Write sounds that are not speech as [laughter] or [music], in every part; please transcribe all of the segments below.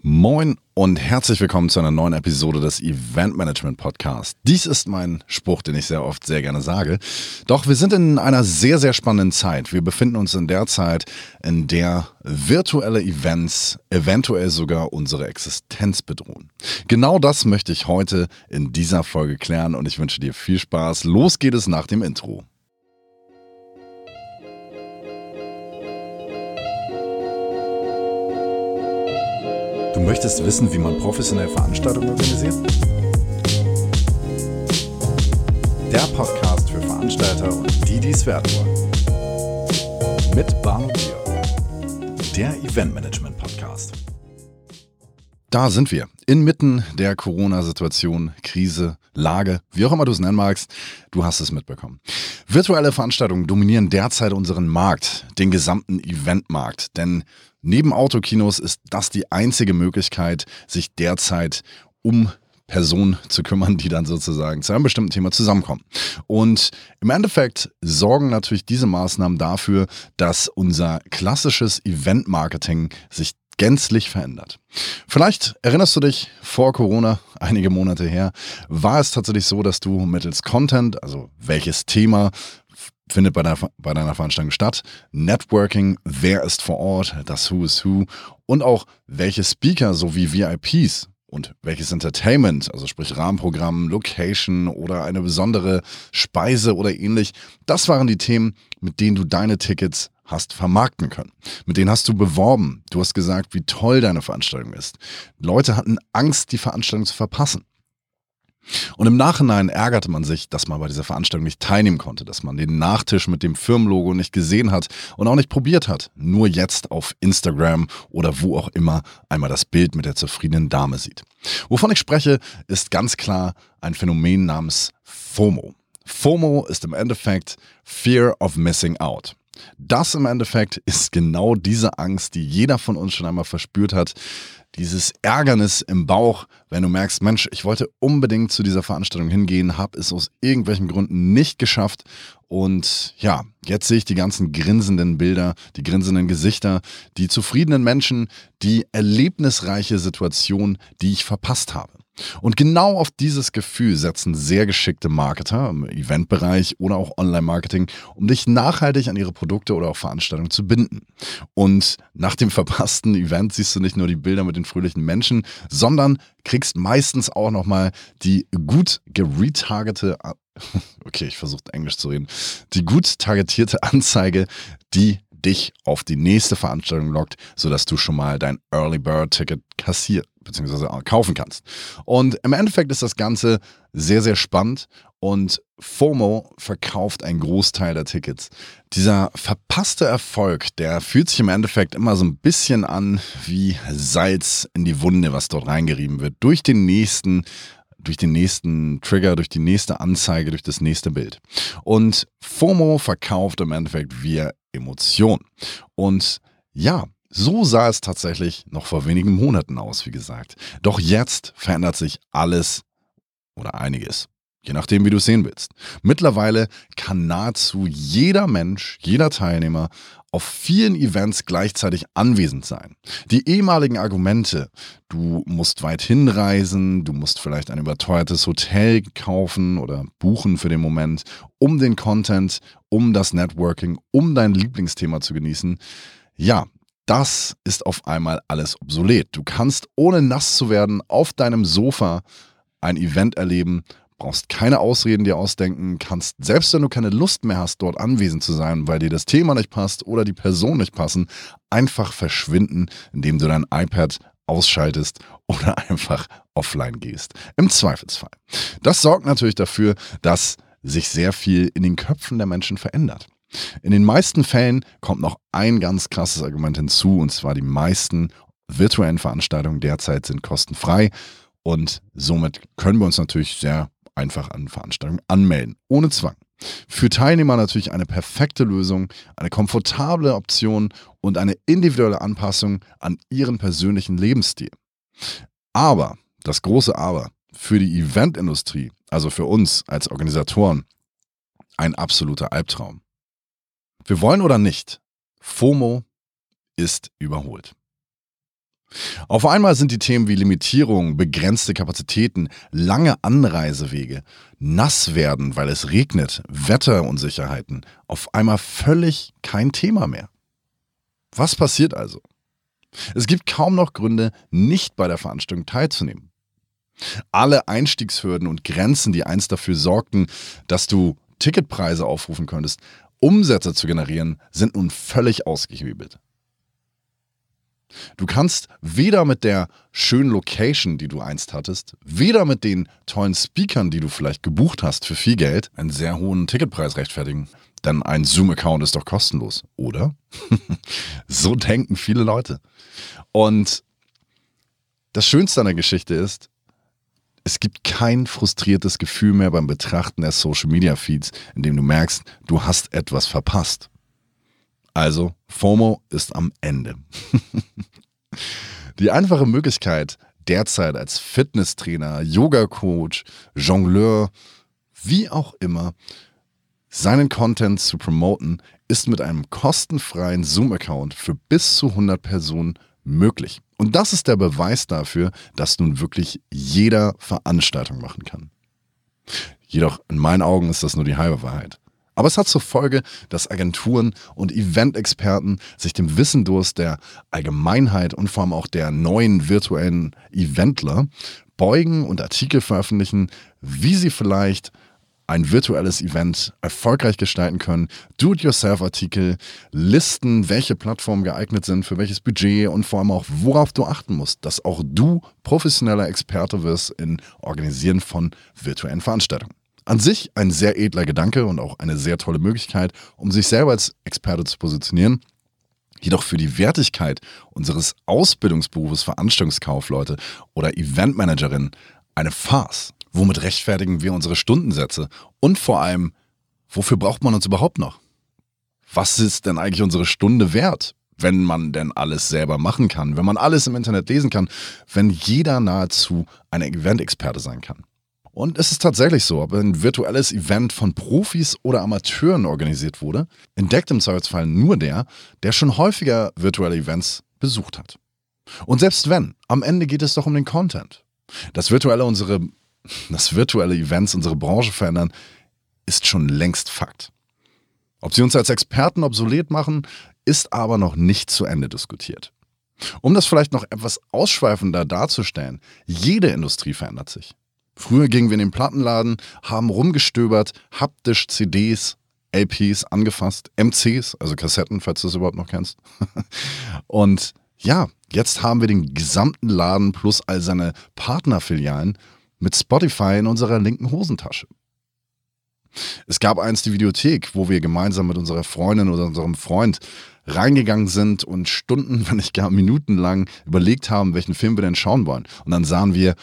Moin und herzlich willkommen zu einer neuen Episode des Event Management Podcast. Dies ist mein Spruch, den ich sehr oft sehr gerne sage. Doch wir sind in einer sehr, sehr spannenden Zeit. Wir befinden uns in der Zeit, in der virtuelle Events eventuell sogar unsere Existenz bedrohen. Genau das möchte ich heute in dieser Folge klären und ich wünsche dir viel Spaß. Los geht es nach dem Intro. Du möchtest wissen, wie man professionell Veranstaltungen organisiert? Der Podcast für Veranstalter und die, die es werden wollen. Mit Barno Bier, der Eventmanagement Podcast. Da sind wir, inmitten der Corona-Situation, Krise, Lage, wie auch immer du es nennen magst, du hast es mitbekommen. Virtuelle Veranstaltungen dominieren derzeit unseren Markt, den gesamten Eventmarkt, denn Neben Autokinos ist das die einzige Möglichkeit, sich derzeit um Personen zu kümmern, die dann sozusagen zu einem bestimmten Thema zusammenkommen. Und im Endeffekt sorgen natürlich diese Maßnahmen dafür, dass unser klassisches Event-Marketing sich gänzlich verändert. Vielleicht erinnerst du dich vor Corona, einige Monate her, war es tatsächlich so, dass du mittels Content, also welches Thema findet bei, der, bei deiner Veranstaltung statt. Networking, wer ist vor Ort, das Who is Who und auch welche Speaker sowie VIPs und welches Entertainment, also sprich Rahmenprogramm, Location oder eine besondere Speise oder ähnlich, das waren die Themen, mit denen du deine Tickets hast vermarkten können. Mit denen hast du beworben. Du hast gesagt, wie toll deine Veranstaltung ist. Leute hatten Angst, die Veranstaltung zu verpassen. Und im Nachhinein ärgerte man sich, dass man bei dieser Veranstaltung nicht teilnehmen konnte, dass man den Nachtisch mit dem Firmenlogo nicht gesehen hat und auch nicht probiert hat. Nur jetzt auf Instagram oder wo auch immer einmal das Bild mit der zufriedenen Dame sieht. Wovon ich spreche, ist ganz klar ein Phänomen namens FOMO. FOMO ist im Endeffekt Fear of Missing Out. Das im Endeffekt ist genau diese Angst, die jeder von uns schon einmal verspürt hat, dieses Ärgernis im Bauch, wenn du merkst, Mensch, ich wollte unbedingt zu dieser Veranstaltung hingehen, habe es aus irgendwelchen Gründen nicht geschafft. Und ja, jetzt sehe ich die ganzen grinsenden Bilder, die grinsenden Gesichter, die zufriedenen Menschen, die erlebnisreiche Situation, die ich verpasst habe. Und genau auf dieses Gefühl setzen sehr geschickte Marketer im Eventbereich oder auch Online-Marketing, um dich nachhaltig an ihre Produkte oder auch Veranstaltungen zu binden. Und nach dem verpassten Event siehst du nicht nur die Bilder mit den fröhlichen Menschen, sondern kriegst meistens auch nochmal die gut geretargete, [laughs] okay, ich versuche Englisch zu reden, die gut targetierte Anzeige, die dich auf die nächste Veranstaltung lockt, sodass du schon mal dein Early Bird Ticket kassiert bzw. kaufen kannst. Und im Endeffekt ist das Ganze sehr, sehr spannend und FOMO verkauft einen Großteil der Tickets. Dieser verpasste Erfolg, der fühlt sich im Endeffekt immer so ein bisschen an wie Salz in die Wunde, was dort reingerieben wird, durch den nächsten durch den nächsten Trigger, durch die nächste Anzeige, durch das nächste Bild. Und FOMO verkauft im Endeffekt via Emotion. Und ja, so sah es tatsächlich noch vor wenigen Monaten aus, wie gesagt. Doch jetzt verändert sich alles oder einiges. Je nachdem, wie du es sehen willst. Mittlerweile kann nahezu jeder Mensch, jeder Teilnehmer auf vielen Events gleichzeitig anwesend sein. Die ehemaligen Argumente, du musst weit hinreisen, du musst vielleicht ein überteuertes Hotel kaufen oder buchen für den Moment, um den Content, um das Networking, um dein Lieblingsthema zu genießen. Ja, das ist auf einmal alles obsolet. Du kannst ohne nass zu werden auf deinem Sofa ein Event erleben, brauchst keine Ausreden dir ausdenken, kannst, selbst wenn du keine Lust mehr hast, dort anwesend zu sein, weil dir das Thema nicht passt oder die Person nicht passen, einfach verschwinden, indem du dein iPad ausschaltest oder [laughs] einfach offline gehst. Im Zweifelsfall. Das sorgt natürlich dafür, dass sich sehr viel in den Köpfen der Menschen verändert. In den meisten Fällen kommt noch ein ganz krasses Argument hinzu, und zwar die meisten virtuellen Veranstaltungen derzeit sind kostenfrei und somit können wir uns natürlich sehr einfach an Veranstaltungen anmelden, ohne Zwang. Für Teilnehmer natürlich eine perfekte Lösung, eine komfortable Option und eine individuelle Anpassung an ihren persönlichen Lebensstil. Aber, das große Aber, für die Eventindustrie, also für uns als Organisatoren, ein absoluter Albtraum. Wir wollen oder nicht, FOMO ist überholt. Auf einmal sind die Themen wie Limitierung, begrenzte Kapazitäten, lange Anreisewege, nass werden, weil es regnet, Wetterunsicherheiten auf einmal völlig kein Thema mehr. Was passiert also? Es gibt kaum noch Gründe, nicht bei der Veranstaltung teilzunehmen. Alle Einstiegshürden und Grenzen, die einst dafür sorgten, dass du Ticketpreise aufrufen könntest, Umsätze zu generieren, sind nun völlig ausgehebelt. Du kannst weder mit der schönen Location, die du einst hattest, weder mit den tollen Speakern, die du vielleicht gebucht hast für viel Geld, einen sehr hohen Ticketpreis rechtfertigen. Denn ein Zoom-Account ist doch kostenlos, oder? [laughs] so denken viele Leute. Und das Schönste an der Geschichte ist, es gibt kein frustriertes Gefühl mehr beim Betrachten der Social Media Feeds, in dem du merkst, du hast etwas verpasst. Also, FOMO ist am Ende. [laughs] Die einfache Möglichkeit, derzeit als Fitnesstrainer, Yoga-Coach, Jongleur, wie auch immer, seinen Content zu promoten, ist mit einem kostenfreien Zoom-Account für bis zu 100 Personen möglich. Und das ist der Beweis dafür, dass nun wirklich jeder Veranstaltung machen kann. Jedoch in meinen Augen ist das nur die halbe Wahrheit. Aber es hat zur Folge, dass Agenturen und Event-Experten sich dem Wissendurst der Allgemeinheit und vor allem auch der neuen virtuellen Eventler beugen und Artikel veröffentlichen, wie sie vielleicht ein virtuelles Event erfolgreich gestalten können. Do-it-yourself-Artikel, Listen, welche Plattformen geeignet sind, für welches Budget und vor allem auch, worauf du achten musst, dass auch du professioneller Experte wirst in Organisieren von virtuellen Veranstaltungen. An sich ein sehr edler Gedanke und auch eine sehr tolle Möglichkeit, um sich selber als Experte zu positionieren. Jedoch für die Wertigkeit unseres Ausbildungsberufes Veranstaltungskaufleute oder Eventmanagerin eine Farce. Womit rechtfertigen wir unsere Stundensätze? Und vor allem, wofür braucht man uns überhaupt noch? Was ist denn eigentlich unsere Stunde wert? wenn man denn alles selber machen kann, wenn man alles im Internet lesen kann, wenn jeder nahezu ein Event-Experte sein kann. Und es ist tatsächlich so, ob ein virtuelles Event von Profis oder Amateuren organisiert wurde, entdeckt im Zweifelsfall nur der, der schon häufiger virtuelle Events besucht hat. Und selbst wenn, am Ende geht es doch um den Content. Das virtuelle, unsere, das virtuelle Events unsere Branche verändern, ist schon längst Fakt. Ob sie uns als Experten obsolet machen, ist aber noch nicht zu Ende diskutiert. Um das vielleicht noch etwas ausschweifender darzustellen, jede Industrie verändert sich. Früher gingen wir in den Plattenladen, haben rumgestöbert, haptisch CDs, LPs angefasst, MCs, also Kassetten, falls du es überhaupt noch kennst. [laughs] Und ja, jetzt haben wir den gesamten Laden plus all seine Partnerfilialen mit Spotify in unserer linken Hosentasche. Es gab einst die Videothek, wo wir gemeinsam mit unserer Freundin oder unserem Freund reingegangen sind und Stunden, [laughs] wenn nicht gar Minuten lang überlegt haben, welchen Film wir denn schauen wollen. Und dann sahen wir,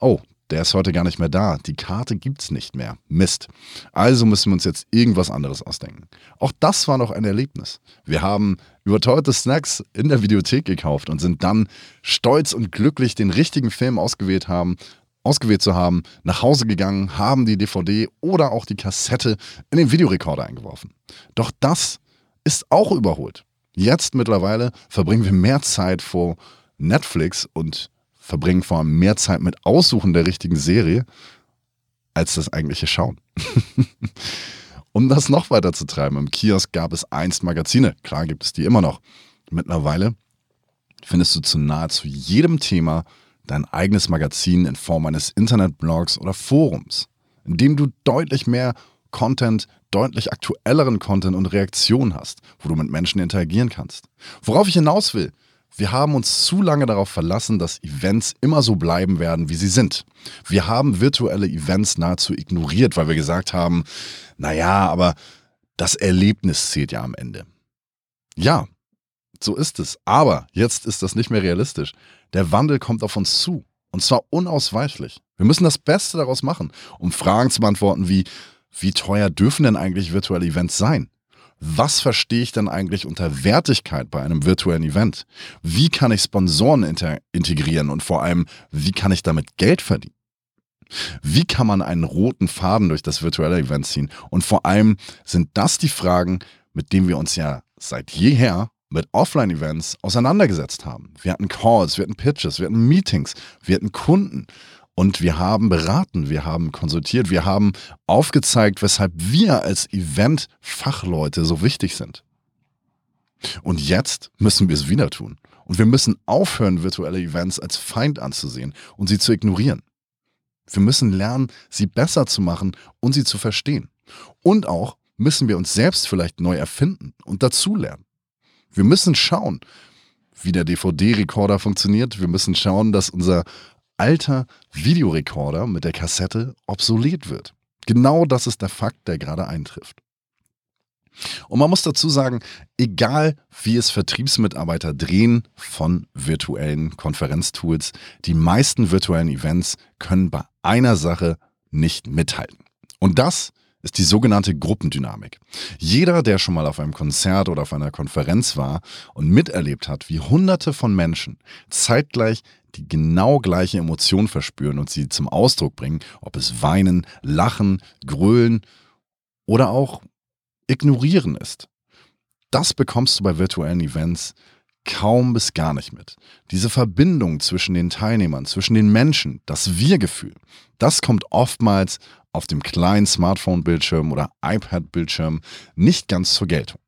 oh, der ist heute gar nicht mehr da. Die Karte gibt es nicht mehr. Mist. Also müssen wir uns jetzt irgendwas anderes ausdenken. Auch das war noch ein Erlebnis. Wir haben überteuerte Snacks in der Videothek gekauft und sind dann stolz und glücklich, den richtigen Film ausgewählt haben, ausgewählt zu haben, nach Hause gegangen, haben die DVD oder auch die Kassette in den Videorekorder eingeworfen. Doch das ist auch überholt. Jetzt mittlerweile verbringen wir mehr Zeit vor Netflix und verbringen vor allem mehr Zeit mit Aussuchen der richtigen Serie als das eigentliche Schauen. [laughs] um das noch weiter zu treiben, im Kiosk gab es einst Magazine. Klar gibt es die immer noch. Mittlerweile findest du zu nahezu jedem Thema dein eigenes Magazin in Form eines Internetblogs oder Forums, in dem du deutlich mehr Content, deutlich aktuelleren Content und Reaktionen hast, wo du mit Menschen interagieren kannst. Worauf ich hinaus will, wir haben uns zu lange darauf verlassen, dass Events immer so bleiben werden, wie sie sind. Wir haben virtuelle Events nahezu ignoriert, weil wir gesagt haben, naja, aber das Erlebnis zählt ja am Ende. Ja, so ist es. Aber jetzt ist das nicht mehr realistisch. Der Wandel kommt auf uns zu. Und zwar unausweichlich. Wir müssen das Beste daraus machen, um Fragen zu beantworten wie, wie teuer dürfen denn eigentlich virtuelle Events sein? Was verstehe ich denn eigentlich unter Wertigkeit bei einem virtuellen Event? Wie kann ich Sponsoren integrieren und vor allem, wie kann ich damit Geld verdienen? Wie kann man einen roten Faden durch das virtuelle Event ziehen? Und vor allem sind das die Fragen, mit denen wir uns ja seit jeher mit Offline-Events auseinandergesetzt haben. Wir hatten Calls, wir hatten Pitches, wir hatten Meetings, wir hatten Kunden und wir haben beraten, wir haben konsultiert, wir haben aufgezeigt, weshalb wir als Event-Fachleute so wichtig sind. Und jetzt müssen wir es wieder tun. Und wir müssen aufhören, virtuelle Events als Feind anzusehen und sie zu ignorieren. Wir müssen lernen, sie besser zu machen und sie zu verstehen. Und auch müssen wir uns selbst vielleicht neu erfinden und dazulernen. Wir müssen schauen, wie der DVD-Rekorder funktioniert. Wir müssen schauen, dass unser alter Videorekorder mit der Kassette obsolet wird. Genau das ist der Fakt, der gerade eintrifft. Und man muss dazu sagen, egal wie es Vertriebsmitarbeiter drehen von virtuellen Konferenztools, die meisten virtuellen Events können bei einer Sache nicht mithalten. Und das ist die sogenannte Gruppendynamik. Jeder, der schon mal auf einem Konzert oder auf einer Konferenz war und miterlebt hat, wie Hunderte von Menschen zeitgleich die genau gleiche Emotion verspüren und sie zum Ausdruck bringen, ob es weinen, lachen, grölen oder auch ignorieren ist. Das bekommst du bei virtuellen Events kaum bis gar nicht mit. Diese Verbindung zwischen den Teilnehmern, zwischen den Menschen, das Wir-Gefühl, das kommt oftmals auf dem kleinen Smartphone-Bildschirm oder iPad-Bildschirm nicht ganz zur Geltung.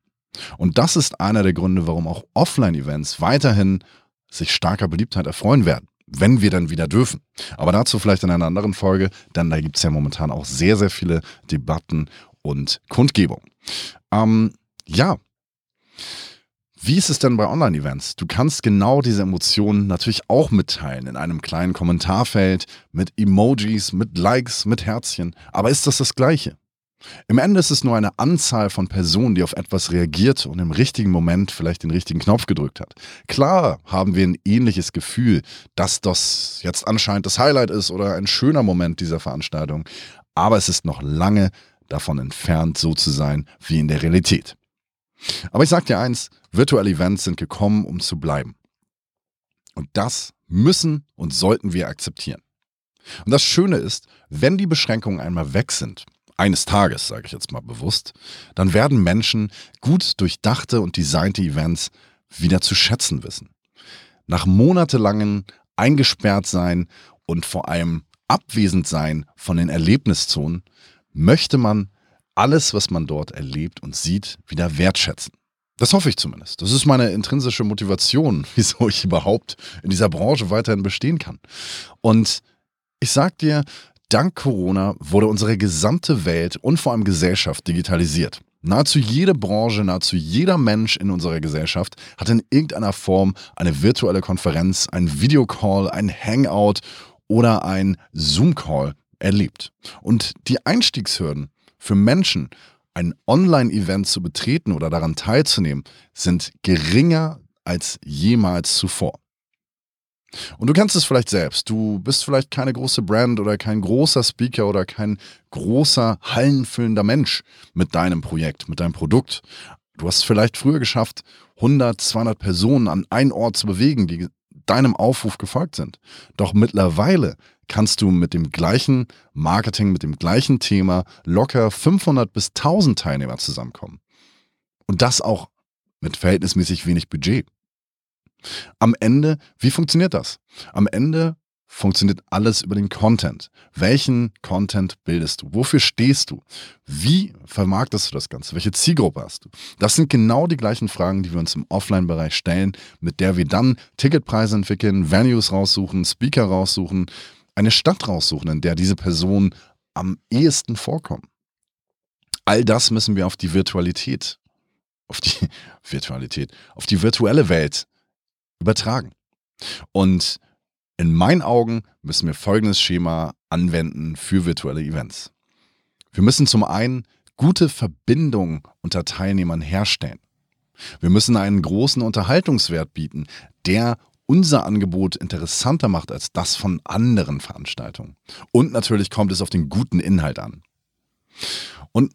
Und das ist einer der Gründe, warum auch Offline-Events weiterhin sich starker Beliebtheit erfreuen werden, wenn wir dann wieder dürfen. Aber dazu vielleicht in einer anderen Folge, denn da gibt es ja momentan auch sehr, sehr viele Debatten und Kundgebungen. Ähm, ja. Wie ist es denn bei Online-Events? Du kannst genau diese Emotionen natürlich auch mitteilen in einem kleinen Kommentarfeld mit Emojis, mit Likes, mit Herzchen. Aber ist das das Gleiche? Im Ende ist es nur eine Anzahl von Personen, die auf etwas reagiert und im richtigen Moment vielleicht den richtigen Knopf gedrückt hat. Klar haben wir ein ähnliches Gefühl, dass das jetzt anscheinend das Highlight ist oder ein schöner Moment dieser Veranstaltung, aber es ist noch lange davon entfernt, so zu sein wie in der Realität. Aber ich sage dir eins, virtuelle Events sind gekommen, um zu bleiben. Und das müssen und sollten wir akzeptieren. Und das Schöne ist, wenn die Beschränkungen einmal weg sind, eines Tages, sage ich jetzt mal bewusst, dann werden Menschen gut durchdachte und designte Events wieder zu schätzen wissen. Nach monatelangen eingesperrt sein und vor allem abwesend sein von den Erlebniszonen möchte man alles, was man dort erlebt und sieht, wieder wertschätzen. Das hoffe ich zumindest. Das ist meine intrinsische Motivation, [laughs] wieso ich überhaupt in dieser Branche weiterhin bestehen kann. Und ich sag dir, dank Corona wurde unsere gesamte Welt und vor allem Gesellschaft digitalisiert. Nahezu jede Branche, nahezu jeder Mensch in unserer Gesellschaft hat in irgendeiner Form eine virtuelle Konferenz, ein Videocall, ein Hangout oder ein Zoom-Call erlebt. Und die Einstiegshürden für Menschen, ein Online-Event zu betreten oder daran teilzunehmen, sind geringer als jemals zuvor. Und du kennst es vielleicht selbst. Du bist vielleicht keine große Brand oder kein großer Speaker oder kein großer, hallenfüllender Mensch mit deinem Projekt, mit deinem Produkt. Du hast es vielleicht früher geschafft, 100, 200 Personen an einen Ort zu bewegen, die deinem Aufruf gefolgt sind. Doch mittlerweile kannst du mit dem gleichen Marketing, mit dem gleichen Thema locker 500 bis 1000 Teilnehmer zusammenkommen. Und das auch mit verhältnismäßig wenig Budget. Am Ende, wie funktioniert das? Am Ende funktioniert alles über den Content. Welchen Content bildest du? Wofür stehst du? Wie vermarktest du das Ganze? Welche Zielgruppe hast du? Das sind genau die gleichen Fragen, die wir uns im Offline-Bereich stellen, mit der wir dann Ticketpreise entwickeln, Venues raussuchen, Speaker raussuchen, eine Stadt raussuchen, in der diese Personen am ehesten vorkommen. All das müssen wir auf die Virtualität, auf die [laughs] Virtualität, auf die virtuelle Welt übertragen. Und in meinen Augen müssen wir folgendes Schema anwenden für virtuelle Events. Wir müssen zum einen gute Verbindungen unter Teilnehmern herstellen. Wir müssen einen großen Unterhaltungswert bieten, der unser Angebot interessanter macht als das von anderen Veranstaltungen. Und natürlich kommt es auf den guten Inhalt an. Und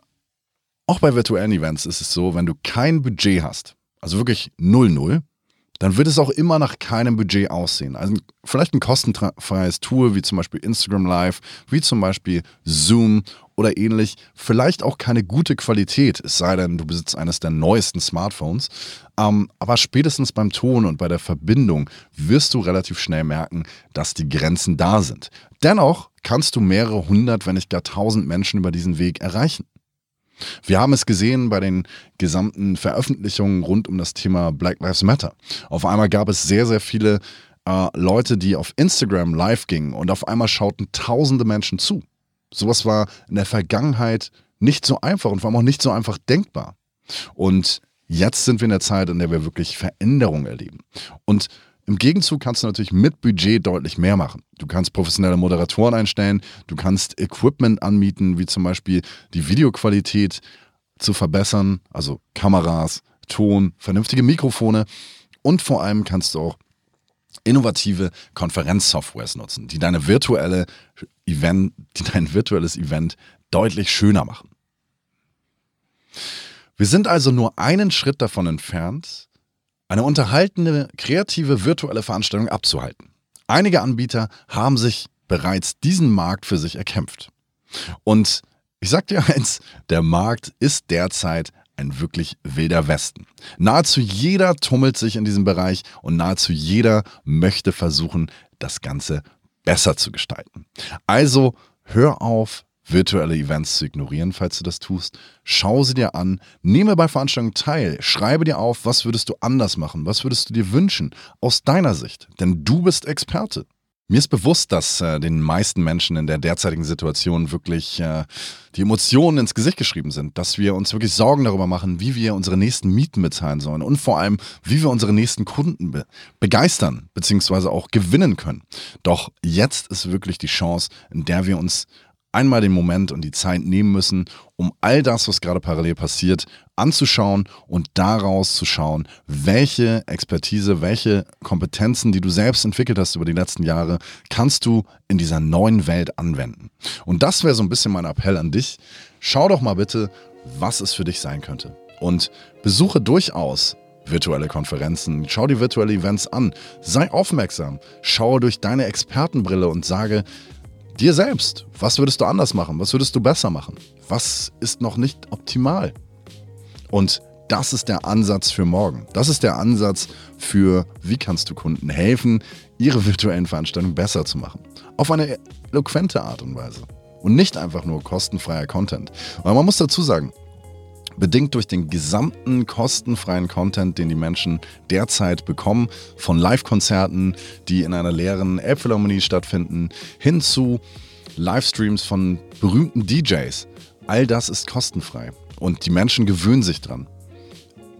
auch bei virtuellen Events ist es so, wenn du kein Budget hast, also wirklich 0-0, dann wird es auch immer nach keinem Budget aussehen. Also vielleicht ein kostenfreies Tool wie zum Beispiel Instagram Live, wie zum Beispiel Zoom oder ähnlich, vielleicht auch keine gute Qualität, es sei denn, du besitzt eines der neuesten Smartphones. Ähm, aber spätestens beim Ton und bei der Verbindung wirst du relativ schnell merken, dass die Grenzen da sind. Dennoch kannst du mehrere hundert, wenn nicht gar tausend Menschen über diesen Weg erreichen. Wir haben es gesehen bei den gesamten Veröffentlichungen rund um das Thema Black Lives Matter. Auf einmal gab es sehr, sehr viele äh, Leute, die auf Instagram live gingen und auf einmal schauten tausende Menschen zu. Sowas war in der Vergangenheit nicht so einfach und vor allem auch nicht so einfach denkbar. Und jetzt sind wir in der Zeit, in der wir wirklich Veränderungen erleben. Und im Gegenzug kannst du natürlich mit Budget deutlich mehr machen. Du kannst professionelle Moderatoren einstellen, du kannst Equipment anmieten, wie zum Beispiel die Videoqualität zu verbessern, also Kameras, Ton, vernünftige Mikrofone und vor allem kannst du auch innovative Konferenzsoftwares nutzen, die deine virtuelle Event, die dein virtuelles Event deutlich schöner machen. Wir sind also nur einen Schritt davon entfernt, eine unterhaltende, kreative virtuelle Veranstaltung abzuhalten. Einige Anbieter haben sich bereits diesen Markt für sich erkämpft. Und ich sag dir eins, der Markt ist derzeit ein wirklich wilder Westen. Nahezu jeder tummelt sich in diesem Bereich und nahezu jeder möchte versuchen, das Ganze besser zu gestalten. Also hör auf, virtuelle Events zu ignorieren, falls du das tust. Schau sie dir an, nehme bei Veranstaltungen teil, schreibe dir auf, was würdest du anders machen, was würdest du dir wünschen aus deiner Sicht, denn du bist Experte. Mir ist bewusst, dass äh, den meisten Menschen in der derzeitigen Situation wirklich äh, die Emotionen ins Gesicht geschrieben sind, dass wir uns wirklich Sorgen darüber machen, wie wir unsere nächsten Mieten bezahlen sollen und vor allem, wie wir unsere nächsten Kunden be begeistern bzw. auch gewinnen können. Doch jetzt ist wirklich die Chance, in der wir uns einmal den Moment und die Zeit nehmen müssen, um all das, was gerade parallel passiert, anzuschauen und daraus zu schauen, welche Expertise, welche Kompetenzen, die du selbst entwickelt hast über die letzten Jahre, kannst du in dieser neuen Welt anwenden. Und das wäre so ein bisschen mein Appell an dich. Schau doch mal bitte, was es für dich sein könnte. Und besuche durchaus virtuelle Konferenzen, schau die virtuelle Events an, sei aufmerksam, schaue durch deine Expertenbrille und sage, dir selbst, was würdest du anders machen? Was würdest du besser machen? Was ist noch nicht optimal? Und das ist der Ansatz für morgen. Das ist der Ansatz für, wie kannst du Kunden helfen, ihre virtuellen Veranstaltungen besser zu machen. Auf eine eloquente Art und Weise. Und nicht einfach nur kostenfreier Content. Weil man muss dazu sagen, bedingt durch den gesamten kostenfreien Content, den die Menschen derzeit bekommen, von Live-Konzerten, die in einer leeren Elbphilharmonie stattfinden, hin zu Livestreams von berühmten DJs. All das ist kostenfrei und die Menschen gewöhnen sich dran.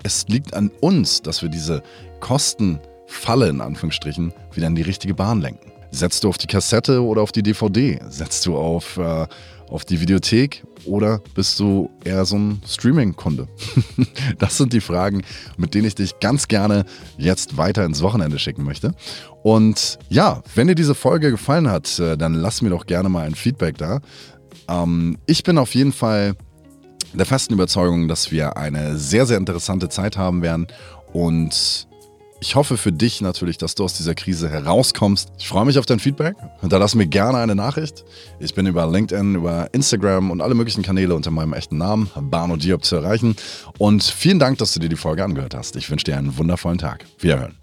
Es liegt an uns, dass wir diese Kostenfalle in Anführungsstrichen wieder in die richtige Bahn lenken. Setzt du auf die Kassette oder auf die DVD? Setzt du auf, äh, auf die Videothek oder bist du eher so ein Streaming-Kunde? [laughs] das sind die Fragen, mit denen ich dich ganz gerne jetzt weiter ins Wochenende schicken möchte. Und ja, wenn dir diese Folge gefallen hat, äh, dann lass mir doch gerne mal ein Feedback da. Ähm, ich bin auf jeden Fall der festen Überzeugung, dass wir eine sehr, sehr interessante Zeit haben werden und ich hoffe für dich natürlich, dass du aus dieser Krise herauskommst. Ich freue mich auf dein Feedback. Hinterlass mir gerne eine Nachricht. Ich bin über LinkedIn, über Instagram und alle möglichen Kanäle unter meinem echten Namen, Barno Diop, zu erreichen. Und vielen Dank, dass du dir die Folge angehört hast. Ich wünsche dir einen wundervollen Tag. Wiederhören.